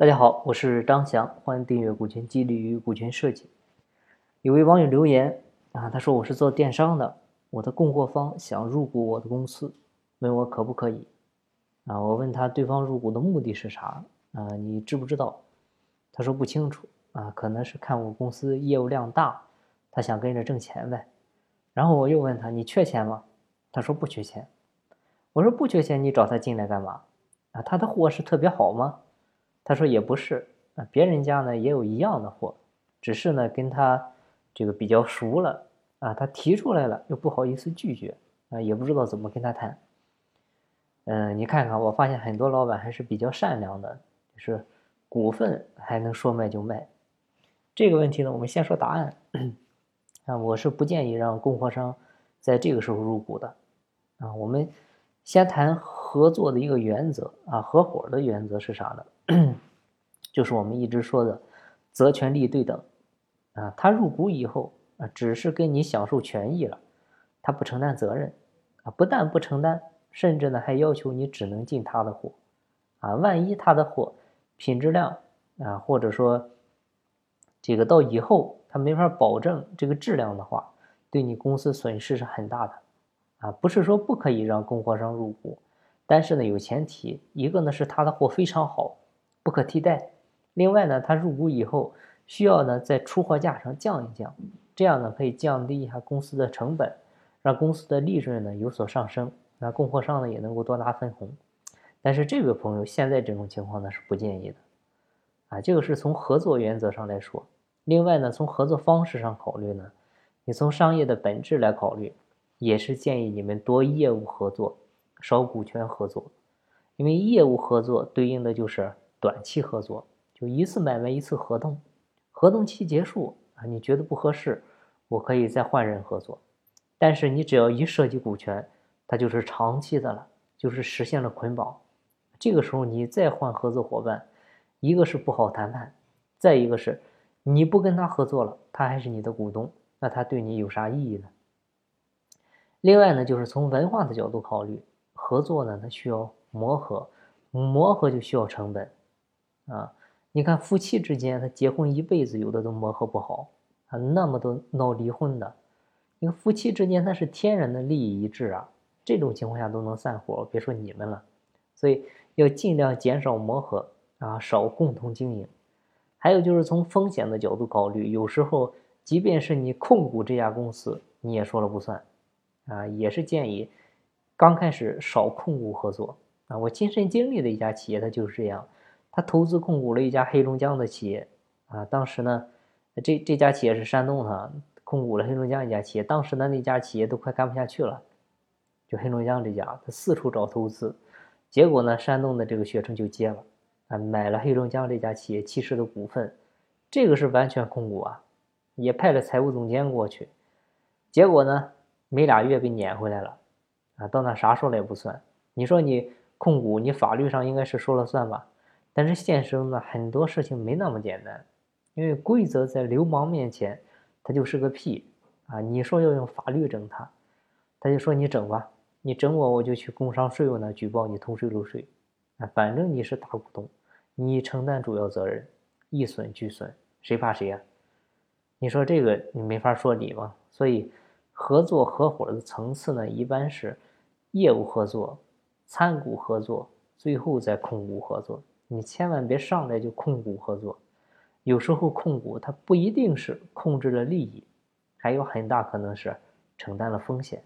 大家好，我是张翔，欢迎订阅《股权激励与股权设计》。有位网友留言啊，他说我是做电商的，我的供货方想入股我的公司，问我可不可以啊？我问他对方入股的目的是啥啊？你知不知道？他说不清楚啊，可能是看我公司业务量大，他想跟着挣钱呗。然后我又问他，你缺钱吗？他说不缺钱。我说不缺钱，你找他进来干嘛？啊，他的货是特别好吗？他说也不是啊，别人家呢也有一样的货，只是呢跟他这个比较熟了啊，他提出来了又不好意思拒绝啊，也不知道怎么跟他谈。嗯，你看看，我发现很多老板还是比较善良的，就是股份还能说卖就卖。这个问题呢，我们先说答案 啊，我是不建议让供货商在这个时候入股的啊。我们先谈合作的一个原则啊，合伙的原则是啥呢？就是我们一直说的责权利对等啊，他入股以后啊，只是跟你享受权益了，他不承担责任啊，不但不承担，甚至呢还要求你只能进他的货啊，万一他的货品质量啊，或者说这个到以后他没法保证这个质量的话，对你公司损失是很大的啊，不是说不可以让供货商入股，但是呢有前提，一个呢是他的货非常好。不可替代。另外呢，他入股以后需要呢在出货价上降一降，这样呢可以降低一下公司的成本，让公司的利润呢有所上升，那供货商呢也能够多拿分红。但是这位朋友现在这种情况呢是不建议的，啊，这个是从合作原则上来说。另外呢，从合作方式上考虑呢，你从商业的本质来考虑，也是建议你们多业务合作，少股权合作，因为业务合作对应的就是。短期合作就一次买卖一次合同，合同期结束啊，你觉得不合适，我可以再换人合作。但是你只要一涉及股权，它就是长期的了，就是实现了捆绑。这个时候你再换合作伙伴，一个是不好谈判，再一个是你不跟他合作了，他还是你的股东，那他对你有啥意义呢？另外呢，就是从文化的角度考虑，合作呢，它需要磨合，磨合就需要成本。啊，你看夫妻之间，他结婚一辈子，有的都磨合不好啊，那么多闹离婚的。你看夫妻之间，他是天然的利益一致啊，这种情况下都能散伙，别说你们了。所以要尽量减少磨合啊，少共同经营。还有就是从风险的角度考虑，有时候即便是你控股这家公司，你也说了不算啊，也是建议刚开始少控股合作啊。我亲身经历的一家企业，它就是这样。他投资控股了一家黑龙江的企业，啊，当时呢，这这家企业是山东的，控股了黑龙江一家企业，当时呢那家企业都快干不下去了，就黑龙江这家，他四处找投资，结果呢，山东的这个学生就接了，啊，买了黑龙江这家企业七十的股份，这个是完全控股啊，也派了财务总监过去，结果呢，没俩月被撵回来了，啊，到那啥说了也不算，你说你控股，你法律上应该是说了算吧？但是现实中呢，很多事情没那么简单，因为规则在流氓面前，它就是个屁啊！你说要用法律整他，他就说你整吧，你整我，我就去工商税务那举报你偷税漏税，啊，反正你是大股东，你承担主要责任，一损俱损，谁怕谁呀？你说这个你没法说理吗？所以合作合伙的层次呢，一般是业务合作、参股合作，最后再控股合作。你千万别上来就控股合作，有时候控股它不一定是控制了利益，还有很大可能是承担了风险。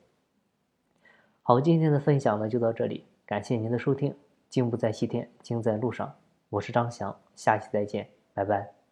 好，今天的分享呢就到这里，感谢您的收听。进步在西天，精在路上。我是张翔，下期再见，拜拜。